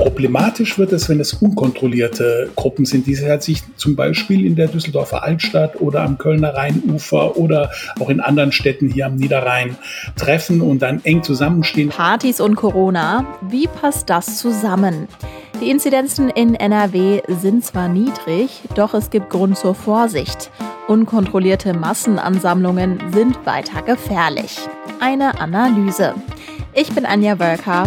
Problematisch wird es, wenn es unkontrollierte Gruppen sind, die sich zum Beispiel in der Düsseldorfer Altstadt oder am Kölner Rheinufer oder auch in anderen Städten hier am Niederrhein treffen und dann eng zusammenstehen. Partys und Corona, wie passt das zusammen? Die Inzidenzen in NRW sind zwar niedrig, doch es gibt Grund zur Vorsicht. Unkontrollierte Massenansammlungen sind weiter gefährlich. Eine Analyse. Ich bin Anja Wölker.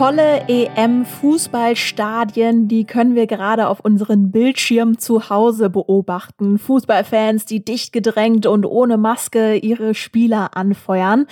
volle EM-Fußballstadien, die können wir gerade auf unseren Bildschirmen zu Hause beobachten. Fußballfans, die dicht gedrängt und ohne Maske ihre Spieler anfeuern.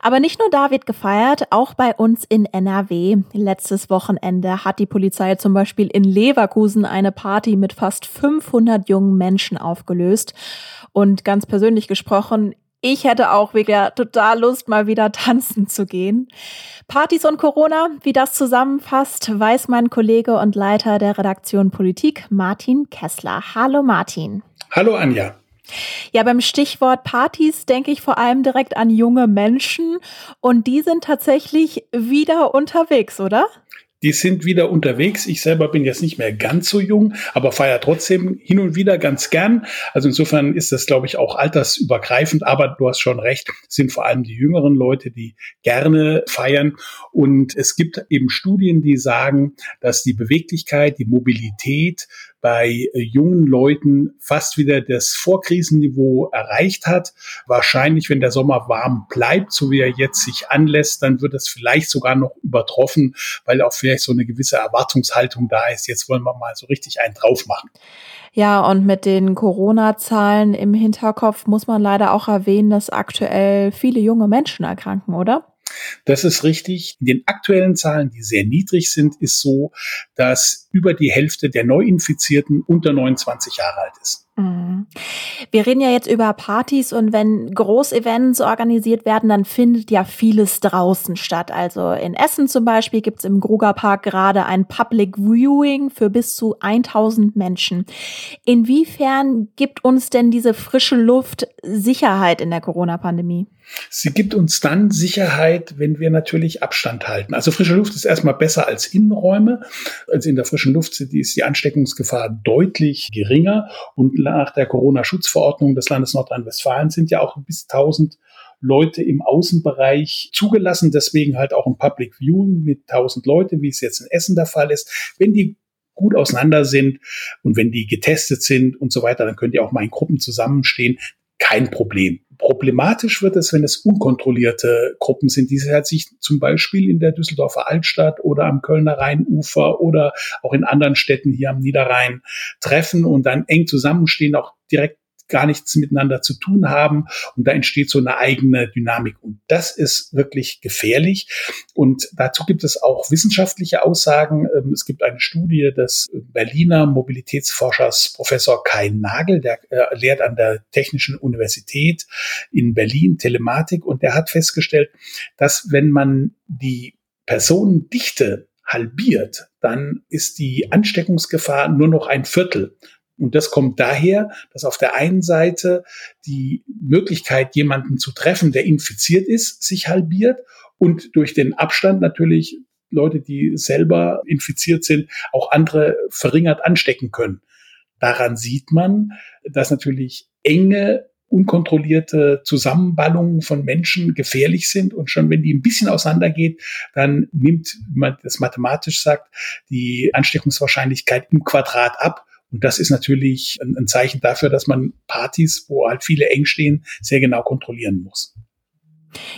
Aber nicht nur da wird gefeiert, auch bei uns in NRW. Letztes Wochenende hat die Polizei zum Beispiel in Leverkusen eine Party mit fast 500 jungen Menschen aufgelöst. Und ganz persönlich gesprochen, ich hätte auch wieder total Lust, mal wieder tanzen zu gehen. Partys und Corona, wie das zusammenfasst, weiß mein Kollege und Leiter der Redaktion Politik, Martin Kessler. Hallo Martin. Hallo Anja. Ja, beim Stichwort Partys denke ich vor allem direkt an junge Menschen und die sind tatsächlich wieder unterwegs, oder? Die sind wieder unterwegs. Ich selber bin jetzt nicht mehr ganz so jung, aber feiere trotzdem hin und wieder ganz gern. Also insofern ist das, glaube ich, auch altersübergreifend. Aber du hast schon recht, sind vor allem die jüngeren Leute, die gerne feiern. Und es gibt eben Studien, die sagen, dass die Beweglichkeit, die Mobilität bei äh, jungen Leuten fast wieder das Vorkrisenniveau erreicht hat. Wahrscheinlich, wenn der Sommer warm bleibt, so wie er jetzt sich anlässt, dann wird es vielleicht sogar noch übertroffen, weil auch vielleicht so eine gewisse Erwartungshaltung da ist. Jetzt wollen wir mal so richtig einen drauf machen. Ja, und mit den Corona-Zahlen im Hinterkopf muss man leider auch erwähnen, dass aktuell viele junge Menschen erkranken, oder? Das ist richtig. In den aktuellen Zahlen, die sehr niedrig sind, ist so, dass über die Hälfte der Neuinfizierten unter 29 Jahre alt ist. Mhm. Wir reden ja jetzt über Partys und wenn Großevents organisiert werden, dann findet ja vieles draußen statt. Also in Essen zum Beispiel gibt es im Grugerpark gerade ein Public Viewing für bis zu 1000 Menschen. Inwiefern gibt uns denn diese frische Luft Sicherheit in der Corona-Pandemie? Sie gibt uns dann Sicherheit, wenn wir natürlich Abstand halten. Also frische Luft ist erstmal besser als Innenräume. Also in der frischen Luft ist die Ansteckungsgefahr deutlich geringer. Und nach der Corona-Schutzverordnung des Landes Nordrhein-Westfalen sind ja auch bis 1000 Leute im Außenbereich zugelassen. Deswegen halt auch ein Public Viewing mit 1000 Leute, wie es jetzt in Essen der Fall ist. Wenn die gut auseinander sind und wenn die getestet sind und so weiter, dann können die auch mal in Gruppen zusammenstehen. Kein Problem. Problematisch wird es, wenn es unkontrollierte Gruppen sind, die sich zum Beispiel in der Düsseldorfer Altstadt oder am Kölner Rheinufer oder auch in anderen Städten hier am Niederrhein treffen und dann eng zusammenstehen, auch direkt gar nichts miteinander zu tun haben und da entsteht so eine eigene Dynamik und das ist wirklich gefährlich und dazu gibt es auch wissenschaftliche Aussagen. Ähm, es gibt eine Studie des Berliner Mobilitätsforschers Professor Kai Nagel, der äh, lehrt an der Technischen Universität in Berlin Telematik und der hat festgestellt, dass wenn man die Personendichte halbiert, dann ist die Ansteckungsgefahr nur noch ein Viertel. Und das kommt daher, dass auf der einen Seite die Möglichkeit, jemanden zu treffen, der infiziert ist, sich halbiert und durch den Abstand natürlich Leute, die selber infiziert sind, auch andere verringert anstecken können. Daran sieht man, dass natürlich enge unkontrollierte Zusammenballungen von Menschen gefährlich sind. Und schon wenn die ein bisschen auseinandergeht, dann nimmt, wie man das mathematisch sagt, die Ansteckungswahrscheinlichkeit im Quadrat ab. Und das ist natürlich ein, ein Zeichen dafür, dass man Partys, wo halt viele eng stehen, sehr genau kontrollieren muss.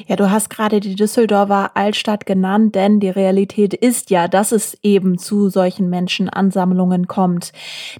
Ja, du hast gerade die Düsseldorfer Altstadt genannt, denn die Realität ist ja, dass es eben zu solchen Menschenansammlungen kommt.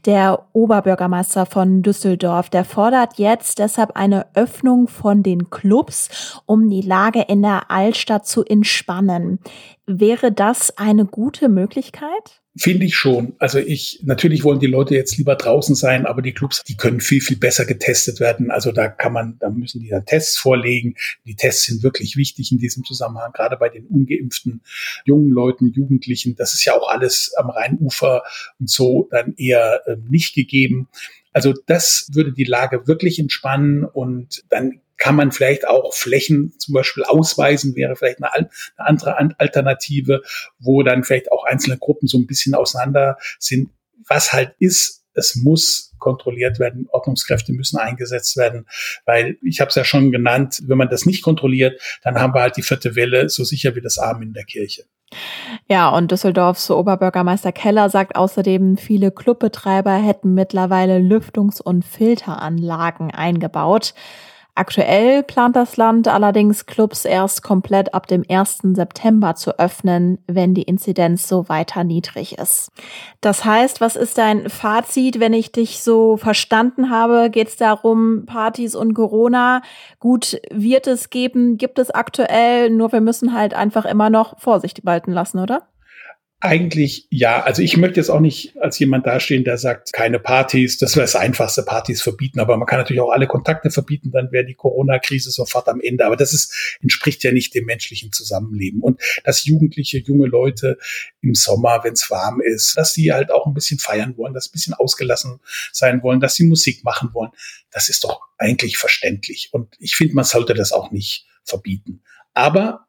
Der Oberbürgermeister von Düsseldorf, der fordert jetzt deshalb eine Öffnung von den Clubs, um die Lage in der Altstadt zu entspannen. Wäre das eine gute Möglichkeit? Finde ich schon. Also ich, natürlich wollen die Leute jetzt lieber draußen sein, aber die Clubs, die können viel, viel besser getestet werden. Also da kann man, da müssen die dann Tests vorlegen. Die Tests sind wirklich wichtig in diesem Zusammenhang, gerade bei den ungeimpften jungen Leuten, Jugendlichen. Das ist ja auch alles am Rheinufer und so dann eher äh, nicht gegeben. Also das würde die Lage wirklich entspannen und dann kann man vielleicht auch Flächen zum Beispiel ausweisen, wäre vielleicht eine, eine, andere Alternative, wo dann vielleicht auch einzelne Gruppen so ein bisschen auseinander sind. Was halt ist, es muss kontrolliert werden, Ordnungskräfte müssen eingesetzt werden, weil ich habe es ja schon genannt, wenn man das nicht kontrolliert, dann haben wir halt die vierte Welle so sicher wie das Arm in der Kirche. Ja, und Düsseldorfs Oberbürgermeister Keller sagt außerdem, viele Clubbetreiber hätten mittlerweile Lüftungs- und Filteranlagen eingebaut. Aktuell plant das Land allerdings Clubs erst komplett ab dem 1. September zu öffnen, wenn die Inzidenz so weiter niedrig ist. Das heißt, was ist dein Fazit, wenn ich dich so verstanden habe? Geht es darum, Partys und Corona? Gut, wird es geben, gibt es aktuell, nur wir müssen halt einfach immer noch Vorsicht walten lassen, oder? Eigentlich ja. Also ich möchte jetzt auch nicht als jemand dastehen, der sagt, keine Partys. Das wäre das Einfachste, Partys verbieten. Aber man kann natürlich auch alle Kontakte verbieten, dann wäre die Corona-Krise sofort am Ende. Aber das ist, entspricht ja nicht dem menschlichen Zusammenleben. Und dass Jugendliche, junge Leute im Sommer, wenn es warm ist, dass sie halt auch ein bisschen feiern wollen, dass sie ein bisschen ausgelassen sein wollen, dass sie Musik machen wollen, das ist doch eigentlich verständlich. Und ich finde, man sollte das auch nicht verbieten. Aber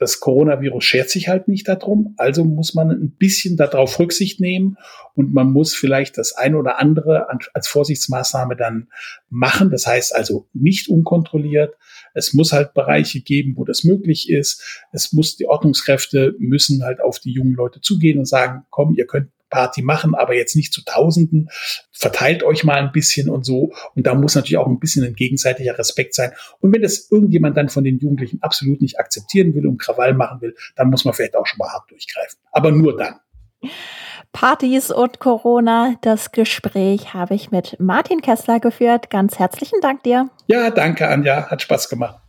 das Coronavirus schert sich halt nicht darum, also muss man ein bisschen darauf Rücksicht nehmen und man muss vielleicht das eine oder andere als Vorsichtsmaßnahme dann machen. Das heißt also nicht unkontrolliert. Es muss halt Bereiche geben, wo das möglich ist. Es muss, die Ordnungskräfte müssen halt auf die jungen Leute zugehen und sagen, komm, ihr könnt Party machen, aber jetzt nicht zu Tausenden. Verteilt euch mal ein bisschen und so. Und da muss natürlich auch ein bisschen ein gegenseitiger Respekt sein. Und wenn das irgendjemand dann von den Jugendlichen absolut nicht akzeptieren will und Krawall machen will, dann muss man vielleicht auch schon mal hart durchgreifen. Aber nur dann. Partys und Corona. Das Gespräch habe ich mit Martin Kessler geführt. Ganz herzlichen Dank dir. Ja, danke, Anja. Hat Spaß gemacht.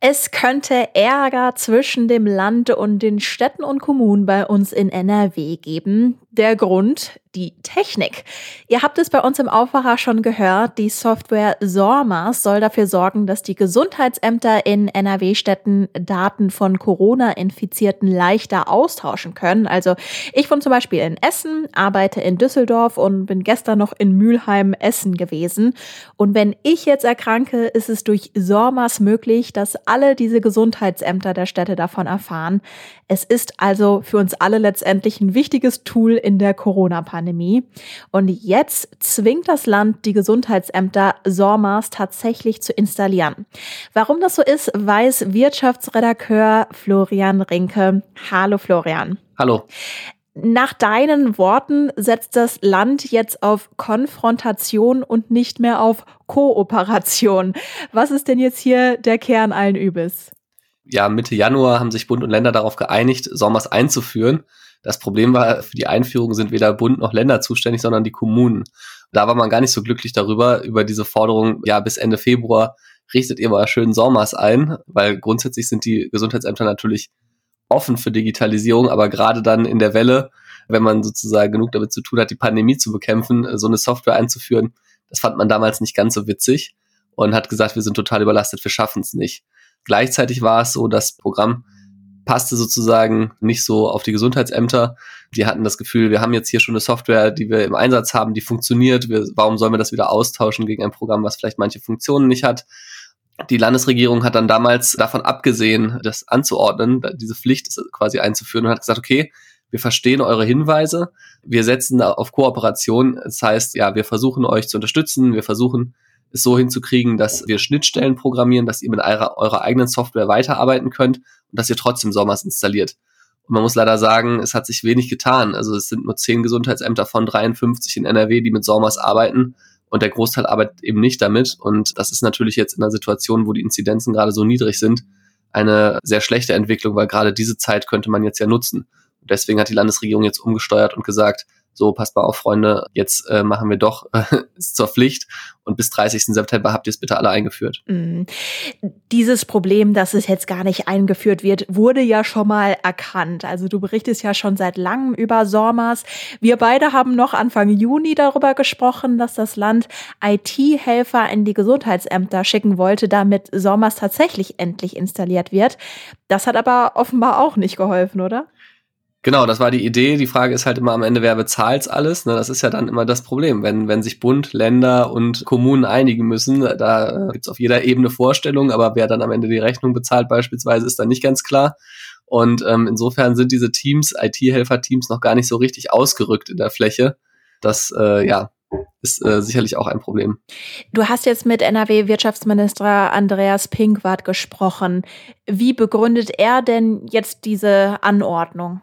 Es könnte Ärger zwischen dem Land und den Städten und Kommunen bei uns in NRW geben. Der Grund, die Technik. Ihr habt es bei uns im Aufwacher schon gehört, die Software SORMAS soll dafür sorgen, dass die Gesundheitsämter in NRW-Städten Daten von Corona-Infizierten leichter austauschen können. Also ich wohne zum Beispiel in Essen, arbeite in Düsseldorf und bin gestern noch in Mülheim, Essen gewesen. Und wenn ich jetzt erkranke, ist es durch SORMAS möglich, dass alle diese Gesundheitsämter der Städte davon erfahren. Es ist also für uns alle letztendlich ein wichtiges Tool in der Corona-Pandemie. Und jetzt zwingt das Land die Gesundheitsämter SORMAS tatsächlich zu installieren. Warum das so ist, weiß Wirtschaftsredakteur Florian Rinke. Hallo Florian. Hallo. Nach deinen Worten setzt das Land jetzt auf Konfrontation und nicht mehr auf Kooperation. Was ist denn jetzt hier der Kern allen Übels? ja, Mitte Januar haben sich Bund und Länder darauf geeinigt, Sommers einzuführen. Das Problem war, für die Einführung sind weder Bund noch Länder zuständig, sondern die Kommunen. Da war man gar nicht so glücklich darüber, über diese Forderung, ja, bis Ende Februar richtet ihr mal schön Sommers ein, weil grundsätzlich sind die Gesundheitsämter natürlich offen für Digitalisierung, aber gerade dann in der Welle, wenn man sozusagen genug damit zu tun hat, die Pandemie zu bekämpfen, so eine Software einzuführen, das fand man damals nicht ganz so witzig und hat gesagt, wir sind total überlastet, wir schaffen es nicht. Gleichzeitig war es so, das Programm passte sozusagen nicht so auf die Gesundheitsämter. Die hatten das Gefühl, wir haben jetzt hier schon eine Software, die wir im Einsatz haben, die funktioniert. Wir, warum sollen wir das wieder austauschen gegen ein Programm, was vielleicht manche Funktionen nicht hat? Die Landesregierung hat dann damals davon abgesehen, das anzuordnen, diese Pflicht quasi einzuführen und hat gesagt, okay, wir verstehen eure Hinweise, wir setzen auf Kooperation. Das heißt, ja, wir versuchen euch zu unterstützen, wir versuchen es so hinzukriegen, dass wir Schnittstellen programmieren, dass ihr mit eurer, eurer eigenen Software weiterarbeiten könnt und dass ihr trotzdem Sommers installiert. Und man muss leider sagen, es hat sich wenig getan. Also es sind nur zehn Gesundheitsämter von 53 in NRW, die mit Sommers arbeiten und der Großteil arbeitet eben nicht damit. Und das ist natürlich jetzt in einer Situation, wo die Inzidenzen gerade so niedrig sind, eine sehr schlechte Entwicklung, weil gerade diese Zeit könnte man jetzt ja nutzen. Und deswegen hat die Landesregierung jetzt umgesteuert und gesagt, so passt mal auf, Freunde, jetzt äh, machen wir doch äh, zur Pflicht und bis 30. September habt ihr es bitte alle eingeführt. Mm. Dieses Problem, dass es jetzt gar nicht eingeführt wird, wurde ja schon mal erkannt. Also du berichtest ja schon seit langem über SORMAS. Wir beide haben noch Anfang Juni darüber gesprochen, dass das Land IT-Helfer in die Gesundheitsämter schicken wollte, damit SORMAS tatsächlich endlich installiert wird. Das hat aber offenbar auch nicht geholfen, oder? Genau, das war die Idee. Die Frage ist halt immer am Ende, wer bezahlt alles? Ne? Das ist ja dann immer das Problem. Wenn, wenn sich Bund, Länder und Kommunen einigen müssen, da äh, gibt's auf jeder Ebene Vorstellungen, aber wer dann am Ende die Rechnung bezahlt beispielsweise, ist dann nicht ganz klar. Und ähm, insofern sind diese Teams, IT-Helfer-Teams, noch gar nicht so richtig ausgerückt in der Fläche. Das äh, ja, ist äh, sicherlich auch ein Problem. Du hast jetzt mit NRW-Wirtschaftsminister Andreas Pinkwart gesprochen. Wie begründet er denn jetzt diese Anordnung?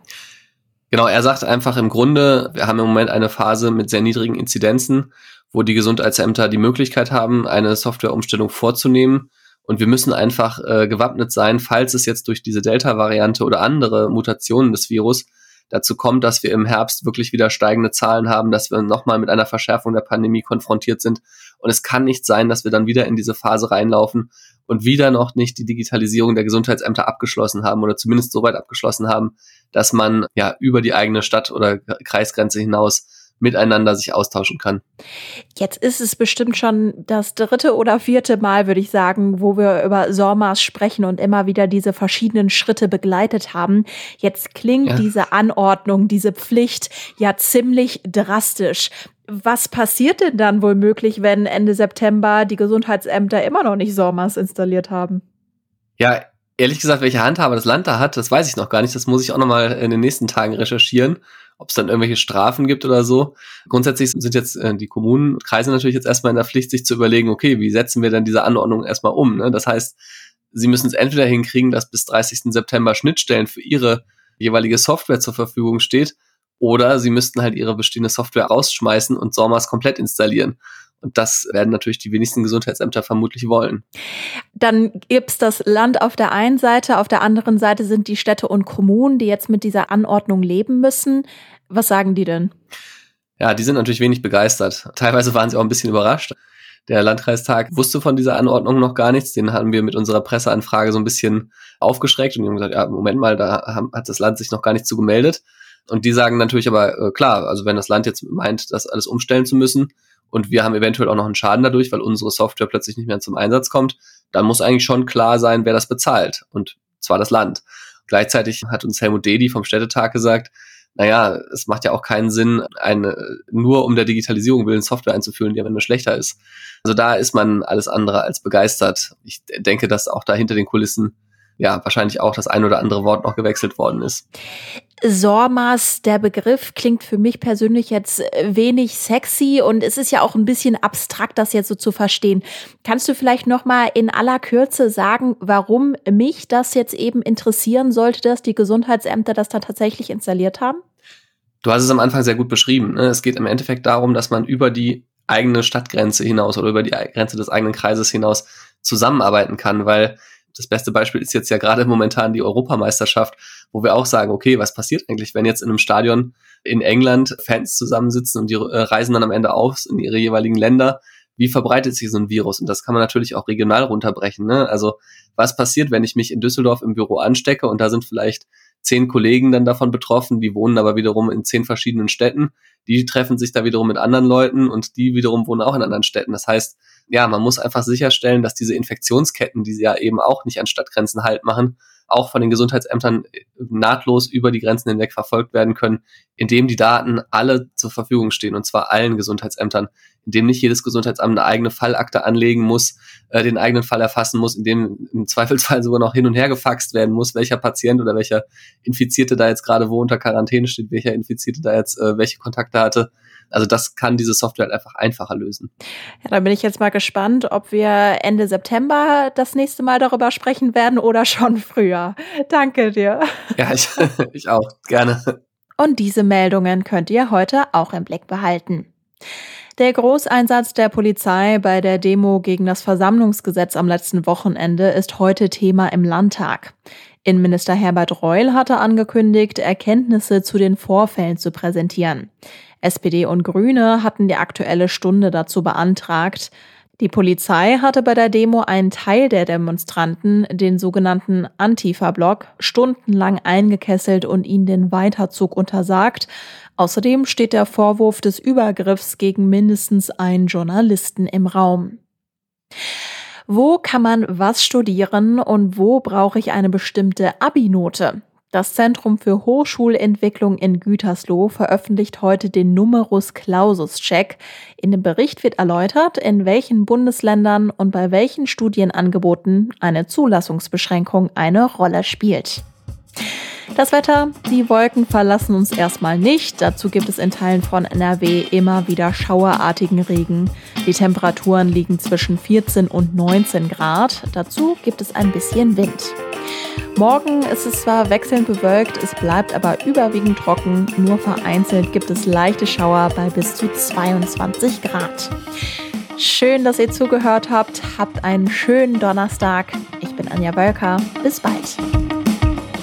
Genau, er sagt einfach im Grunde, wir haben im Moment eine Phase mit sehr niedrigen Inzidenzen, wo die Gesundheitsämter die Möglichkeit haben, eine Softwareumstellung vorzunehmen. Und wir müssen einfach äh, gewappnet sein, falls es jetzt durch diese Delta-Variante oder andere Mutationen des Virus dazu kommt, dass wir im Herbst wirklich wieder steigende Zahlen haben, dass wir nochmal mit einer Verschärfung der Pandemie konfrontiert sind. Und es kann nicht sein, dass wir dann wieder in diese Phase reinlaufen und wieder noch nicht die Digitalisierung der Gesundheitsämter abgeschlossen haben oder zumindest so weit abgeschlossen haben, dass man ja über die eigene Stadt oder Kreisgrenze hinaus miteinander sich austauschen kann. Jetzt ist es bestimmt schon das dritte oder vierte Mal, würde ich sagen, wo wir über SORMAS sprechen und immer wieder diese verschiedenen Schritte begleitet haben. Jetzt klingt ja. diese Anordnung, diese Pflicht ja ziemlich drastisch. Was passiert denn dann wohl möglich, wenn Ende September die Gesundheitsämter immer noch nicht SORMAS installiert haben? Ja, ehrlich gesagt, welche Handhabe das Land da hat, das weiß ich noch gar nicht. Das muss ich auch noch mal in den nächsten Tagen recherchieren ob es dann irgendwelche Strafen gibt oder so. Grundsätzlich sind jetzt äh, die Kommunen, Kreise natürlich jetzt erstmal in der Pflicht, sich zu überlegen, okay, wie setzen wir denn diese Anordnung erstmal um? Ne? Das heißt, sie müssen es entweder hinkriegen, dass bis 30. September Schnittstellen für ihre jeweilige Software zur Verfügung steht, oder sie müssten halt ihre bestehende Software rausschmeißen und SORMAS komplett installieren. Und das werden natürlich die wenigsten Gesundheitsämter vermutlich wollen. Dann gibt's das Land auf der einen Seite, auf der anderen Seite sind die Städte und Kommunen, die jetzt mit dieser Anordnung leben müssen. Was sagen die denn? Ja, die sind natürlich wenig begeistert. Teilweise waren sie auch ein bisschen überrascht. Der Landkreistag wusste von dieser Anordnung noch gar nichts. Den haben wir mit unserer Presseanfrage so ein bisschen aufgeschreckt und die haben gesagt, ja, Moment mal, da hat das Land sich noch gar nicht zu gemeldet. Und die sagen natürlich aber, äh, klar, also wenn das Land jetzt meint, das alles umstellen zu müssen, und wir haben eventuell auch noch einen Schaden dadurch, weil unsere Software plötzlich nicht mehr zum Einsatz kommt, dann muss eigentlich schon klar sein, wer das bezahlt. Und zwar das Land. Gleichzeitig hat uns Helmut Dedi vom Städtetag gesagt, naja, es macht ja auch keinen Sinn, eine, nur um der Digitalisierung willen Software einzuführen, die am Ende schlechter ist. Also da ist man alles andere als begeistert. Ich denke, dass auch da hinter den Kulissen ja wahrscheinlich auch das ein oder andere Wort noch gewechselt worden ist. SORMAS, der Begriff klingt für mich persönlich jetzt wenig sexy und es ist ja auch ein bisschen abstrakt, das jetzt so zu verstehen. Kannst du vielleicht noch mal in aller Kürze sagen, warum mich das jetzt eben interessieren sollte, dass die Gesundheitsämter das da tatsächlich installiert haben? Du hast es am Anfang sehr gut beschrieben. Ne? Es geht im Endeffekt darum, dass man über die eigene Stadtgrenze hinaus oder über die Grenze des eigenen Kreises hinaus zusammenarbeiten kann, weil das beste Beispiel ist jetzt ja gerade momentan die Europameisterschaft, wo wir auch sagen, okay, was passiert eigentlich, wenn jetzt in einem Stadion in England Fans zusammensitzen und die äh, reisen dann am Ende aus in ihre jeweiligen Länder? Wie verbreitet sich so ein Virus? Und das kann man natürlich auch regional runterbrechen. Ne? Also was passiert, wenn ich mich in Düsseldorf im Büro anstecke und da sind vielleicht zehn Kollegen dann davon betroffen, die wohnen aber wiederum in zehn verschiedenen Städten. Die treffen sich da wiederum mit anderen Leuten und die wiederum wohnen auch in anderen Städten. Das heißt, ja, man muss einfach sicherstellen, dass diese Infektionsketten, die sie ja eben auch nicht an Stadtgrenzen halt machen, auch von den Gesundheitsämtern nahtlos über die Grenzen hinweg verfolgt werden können, indem die Daten alle zur Verfügung stehen, und zwar allen Gesundheitsämtern, indem nicht jedes Gesundheitsamt eine eigene Fallakte anlegen muss, äh, den eigenen Fall erfassen muss, indem im Zweifelsfall sogar noch hin und her gefaxt werden muss, welcher Patient oder welcher Infizierte da jetzt gerade wo unter Quarantäne steht, welcher Infizierte da jetzt äh, welche Kontakte hatte. Also das kann diese Software halt einfach einfacher lösen. Ja, da bin ich jetzt mal gespannt, ob wir Ende September das nächste Mal darüber sprechen werden oder schon früher. Danke dir. Ja, ich, ich auch. Gerne. Und diese Meldungen könnt ihr heute auch im Blick behalten. Der Großeinsatz der Polizei bei der Demo gegen das Versammlungsgesetz am letzten Wochenende ist heute Thema im Landtag. Innenminister Herbert Reul hatte angekündigt, Erkenntnisse zu den Vorfällen zu präsentieren. SPD und Grüne hatten die aktuelle Stunde dazu beantragt. Die Polizei hatte bei der Demo einen Teil der Demonstranten, den sogenannten Antifa-Block, stundenlang eingekesselt und ihnen den Weiterzug untersagt. Außerdem steht der Vorwurf des Übergriffs gegen mindestens einen Journalisten im Raum. Wo kann man was studieren und wo brauche ich eine bestimmte Abi-Note? Das Zentrum für Hochschulentwicklung in Gütersloh veröffentlicht heute den Numerus Clausus Check. In dem Bericht wird erläutert, in welchen Bundesländern und bei welchen Studienangeboten eine Zulassungsbeschränkung eine Rolle spielt. Das Wetter, die Wolken verlassen uns erstmal nicht. Dazu gibt es in Teilen von NRW immer wieder schauerartigen Regen. Die Temperaturen liegen zwischen 14 und 19 Grad. Dazu gibt es ein bisschen Wind. Morgen ist es zwar wechselnd bewölkt, es bleibt aber überwiegend trocken. Nur vereinzelt gibt es leichte Schauer bei bis zu 22 Grad. Schön, dass ihr zugehört habt. Habt einen schönen Donnerstag. Ich bin Anja Wölker. Bis bald.